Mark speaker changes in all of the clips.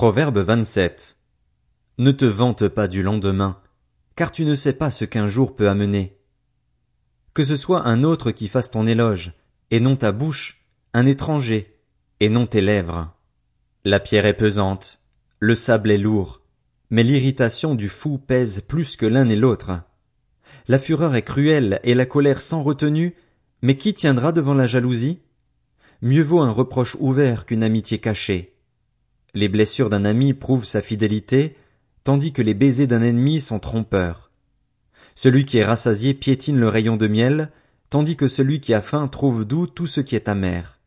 Speaker 1: Proverbe 27. Ne te vante pas du lendemain, car tu ne sais pas ce qu'un jour peut amener. Que ce soit un autre qui fasse ton éloge, et non ta bouche, un étranger, et non tes lèvres. La pierre est pesante, le sable est lourd, mais l'irritation du fou pèse plus que l'un et l'autre. La fureur est cruelle et la colère sans retenue, mais qui tiendra devant la jalousie? Mieux vaut un reproche ouvert qu'une amitié cachée. Les blessures d'un ami prouvent sa fidélité, tandis que les baisers d'un ennemi sont trompeurs. Celui qui est rassasié piétine le rayon de miel, tandis que celui qui a faim trouve doux tout ce qui est amer.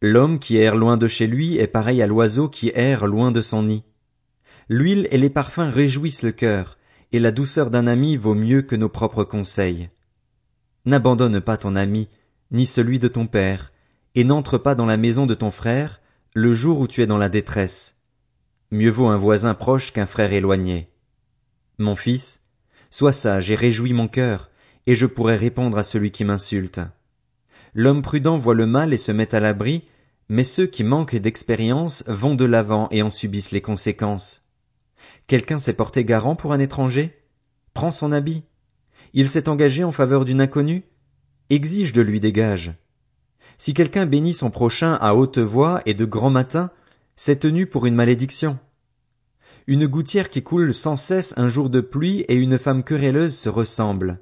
Speaker 1: L'homme qui erre loin de chez lui est pareil à l'oiseau qui erre loin de son nid. L'huile et les parfums réjouissent le cœur, et la douceur d'un ami vaut mieux que nos propres conseils. N'abandonne pas ton ami, ni celui de ton père, et n'entre pas dans la maison de ton frère, le jour où tu es dans la détresse. Mieux vaut un voisin proche qu'un frère éloigné. Mon fils, sois sage et réjouis mon cœur, et je pourrai répondre à celui qui m'insulte. L'homme prudent voit le mal et se met à l'abri, mais ceux qui manquent d'expérience vont de l'avant et en subissent les conséquences. Quelqu'un s'est porté garant pour un étranger? Prends son habit. Il s'est engagé en faveur d'une inconnue? Exige de lui des gages. Si quelqu'un bénit son prochain à haute voix et de grand matin, c'est tenu pour une malédiction. Une gouttière qui coule sans cesse un jour de pluie et une femme querelleuse se ressemblent.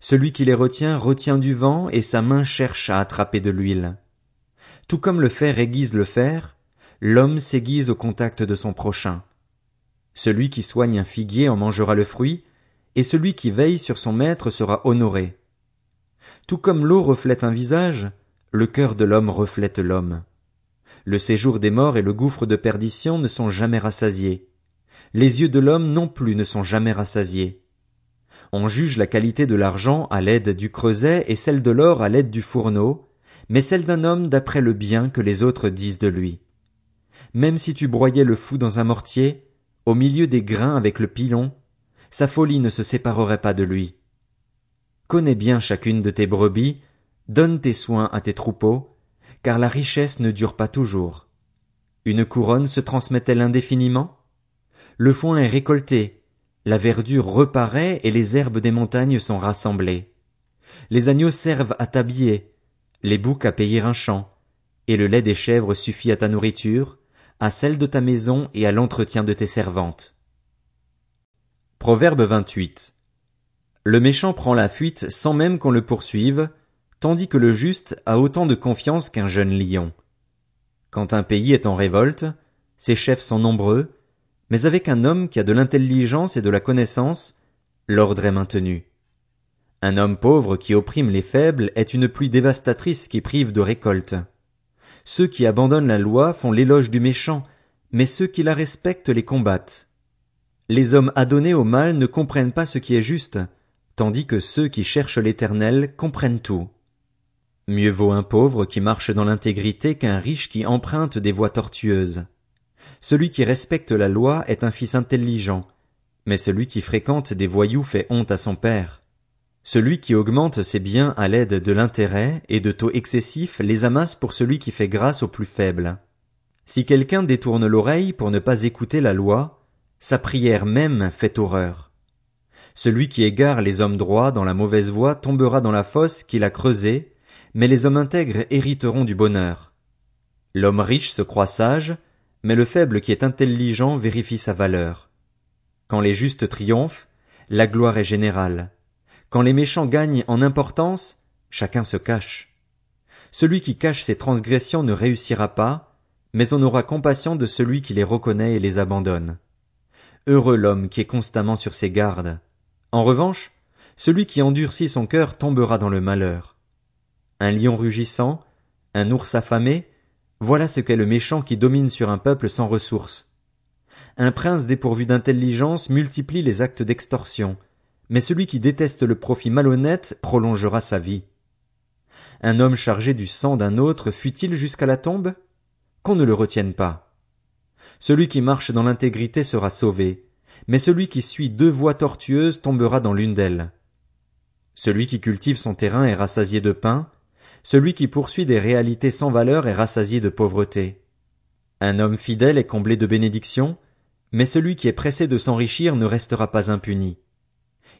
Speaker 1: Celui qui les retient retient du vent et sa main cherche à attraper de l'huile. Tout comme le fer aiguise le fer, l'homme s'aiguise au contact de son prochain. Celui qui soigne un figuier en mangera le fruit, et celui qui veille sur son maître sera honoré. Tout comme l'eau reflète un visage, le cœur de l'homme reflète l'homme. Le séjour des morts et le gouffre de perdition ne sont jamais rassasiés. Les yeux de l'homme non plus ne sont jamais rassasiés. On juge la qualité de l'argent à l'aide du creuset et celle de l'or à l'aide du fourneau, mais celle d'un homme d'après le bien que les autres disent de lui. Même si tu broyais le fou dans un mortier, au milieu des grains avec le pilon, sa folie ne se séparerait pas de lui. Connais bien chacune de tes brebis, Donne tes soins à tes troupeaux, car la richesse ne dure pas toujours. Une couronne se transmet-elle indéfiniment? Le foin est récolté, la verdure reparaît et les herbes des montagnes sont rassemblées. Les agneaux servent à t'habiller, les boucs à payer un champ, et le lait des chèvres suffit à ta nourriture, à celle de ta maison et à l'entretien de tes servantes. Proverbe 28. Le méchant prend la fuite sans même qu'on le poursuive, tandis que le juste a autant de confiance qu'un jeune lion. Quand un pays est en révolte, ses chefs sont nombreux, mais avec un homme qui a de l'intelligence et de la connaissance, l'ordre est maintenu. Un homme pauvre qui opprime les faibles est une pluie dévastatrice qui prive de récolte. Ceux qui abandonnent la loi font l'éloge du méchant, mais ceux qui la respectent les combattent. Les hommes adonnés au mal ne comprennent pas ce qui est juste, tandis que ceux qui cherchent l'éternel comprennent tout. Mieux vaut un pauvre qui marche dans l'intégrité qu'un riche qui emprunte des voies tortueuses. Celui qui respecte la loi est un fils intelligent, mais celui qui fréquente des voyous fait honte à son père. Celui qui augmente ses biens à l'aide de l'intérêt et de taux excessifs les amasse pour celui qui fait grâce aux plus faibles. Si quelqu'un détourne l'oreille pour ne pas écouter la loi, sa prière même fait horreur. Celui qui égare les hommes droits dans la mauvaise voie tombera dans la fosse qu'il a creusée, mais les hommes intègres hériteront du bonheur. L'homme riche se croit sage, mais le faible qui est intelligent vérifie sa valeur. Quand les justes triomphent, la gloire est générale. Quand les méchants gagnent en importance, chacun se cache. Celui qui cache ses transgressions ne réussira pas, mais on aura compassion de celui qui les reconnaît et les abandonne. Heureux l'homme qui est constamment sur ses gardes. En revanche, celui qui endurcit son cœur tombera dans le malheur un lion rugissant, un ours affamé, voilà ce qu'est le méchant qui domine sur un peuple sans ressources. Un prince dépourvu d'intelligence multiplie les actes d'extorsion, mais celui qui déteste le profit malhonnête prolongera sa vie. Un homme chargé du sang d'un autre fuit-il jusqu'à la tombe? Qu'on ne le retienne pas. Celui qui marche dans l'intégrité sera sauvé, mais celui qui suit deux voies tortueuses tombera dans l'une d'elles. Celui qui cultive son terrain est rassasié de pain, celui qui poursuit des réalités sans valeur est rassasié de pauvreté. Un homme fidèle est comblé de bénédictions, mais celui qui est pressé de s'enrichir ne restera pas impuni.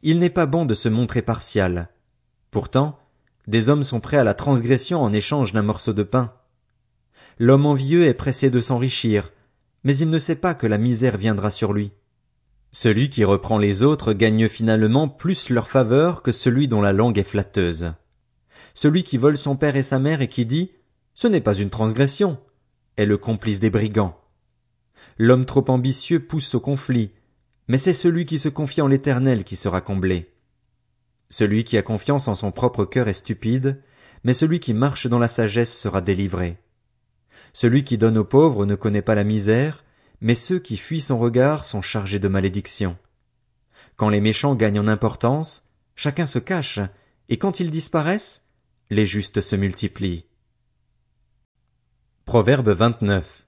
Speaker 1: Il n'est pas bon de se montrer partial. Pourtant, des hommes sont prêts à la transgression en échange d'un morceau de pain. L'homme envieux est pressé de s'enrichir, mais il ne sait pas que la misère viendra sur lui. Celui qui reprend les autres gagne finalement plus leur faveur que celui dont la langue est flatteuse. Celui qui vole son père et sa mère et qui dit Ce n'est pas une transgression est le complice des brigands. L'homme trop ambitieux pousse au conflit, mais c'est celui qui se confie en l'Éternel qui sera comblé. Celui qui a confiance en son propre cœur est stupide, mais celui qui marche dans la sagesse sera délivré. Celui qui donne aux pauvres ne connaît pas la misère, mais ceux qui fuient son regard sont chargés de malédiction. Quand les méchants gagnent en importance, chacun se cache, et quand ils disparaissent, les justes se multiplient. Proverbe 29.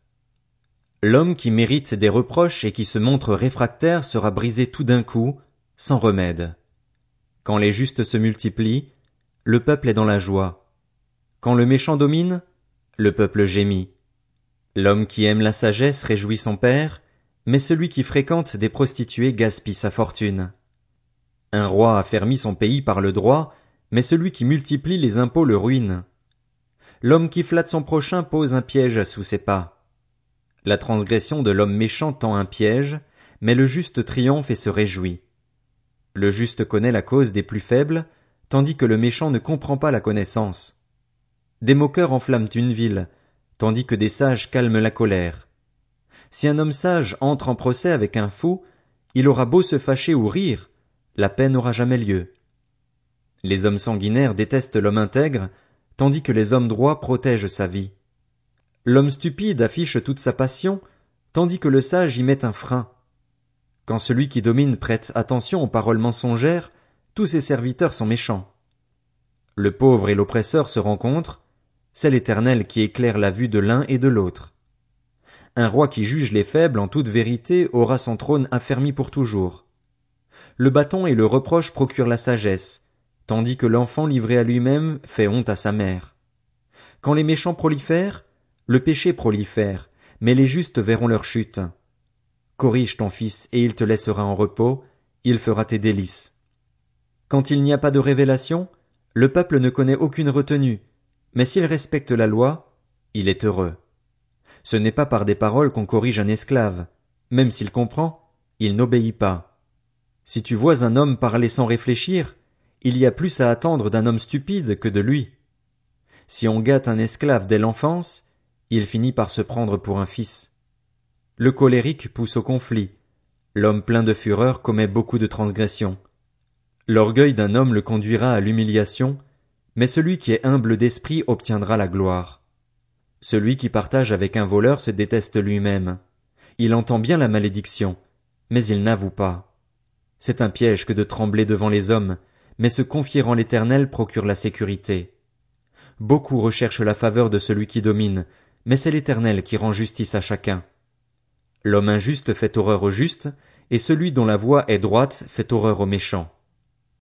Speaker 1: L'homme qui mérite des reproches et qui se montre réfractaire sera brisé tout d'un coup, sans remède. Quand les justes se multiplient, le peuple est dans la joie. Quand le méchant domine, le peuple gémit. L'homme qui aime la sagesse réjouit son père, mais celui qui fréquente des prostituées gaspille sa fortune. Un roi affermit son pays par le droit, mais celui qui multiplie les impôts le ruine. L'homme qui flatte son prochain pose un piège sous ses pas. La transgression de l'homme méchant tend un piège, mais le juste triomphe et se réjouit. Le juste connaît la cause des plus faibles, tandis que le méchant ne comprend pas la connaissance. Des moqueurs enflamment une ville, tandis que des sages calment la colère. Si un homme sage entre en procès avec un fou, il aura beau se fâcher ou rire, la paix n'aura jamais lieu. Les hommes sanguinaires détestent l'homme intègre, tandis que les hommes droits protègent sa vie. L'homme stupide affiche toute sa passion, tandis que le sage y met un frein. Quand celui qui domine prête attention aux paroles mensongères, tous ses serviteurs sont méchants. Le pauvre et l'oppresseur se rencontrent, c'est l'Éternel qui éclaire la vue de l'un et de l'autre. Un roi qui juge les faibles en toute vérité aura son trône affermi pour toujours. Le bâton et le reproche procurent la sagesse, tandis que l'enfant livré à lui-même fait honte à sa mère. Quand les méchants prolifèrent, le péché prolifère, mais les justes verront leur chute. Corrige ton fils et il te laissera en repos, il fera tes délices. Quand il n'y a pas de révélation, le peuple ne connaît aucune retenue, mais s'il respecte la loi, il est heureux. Ce n'est pas par des paroles qu'on corrige un esclave. Même s'il comprend, il n'obéit pas. Si tu vois un homme parler sans réfléchir, il y a plus à attendre d'un homme stupide que de lui. Si on gâte un esclave dès l'enfance, il finit par se prendre pour un fils. Le colérique pousse au conflit. L'homme plein de fureur commet beaucoup de transgressions. L'orgueil d'un homme le conduira à l'humiliation, mais celui qui est humble d'esprit obtiendra la gloire. Celui qui partage avec un voleur se déteste lui-même. Il entend bien la malédiction, mais il n'avoue pas. C'est un piège que de trembler devant les hommes, mais se confier en l'Éternel procure la sécurité. Beaucoup recherchent la faveur de celui qui domine, mais c'est l'Éternel qui rend justice à chacun. L'homme injuste fait horreur au juste, et celui dont la voix est droite fait horreur aux méchants.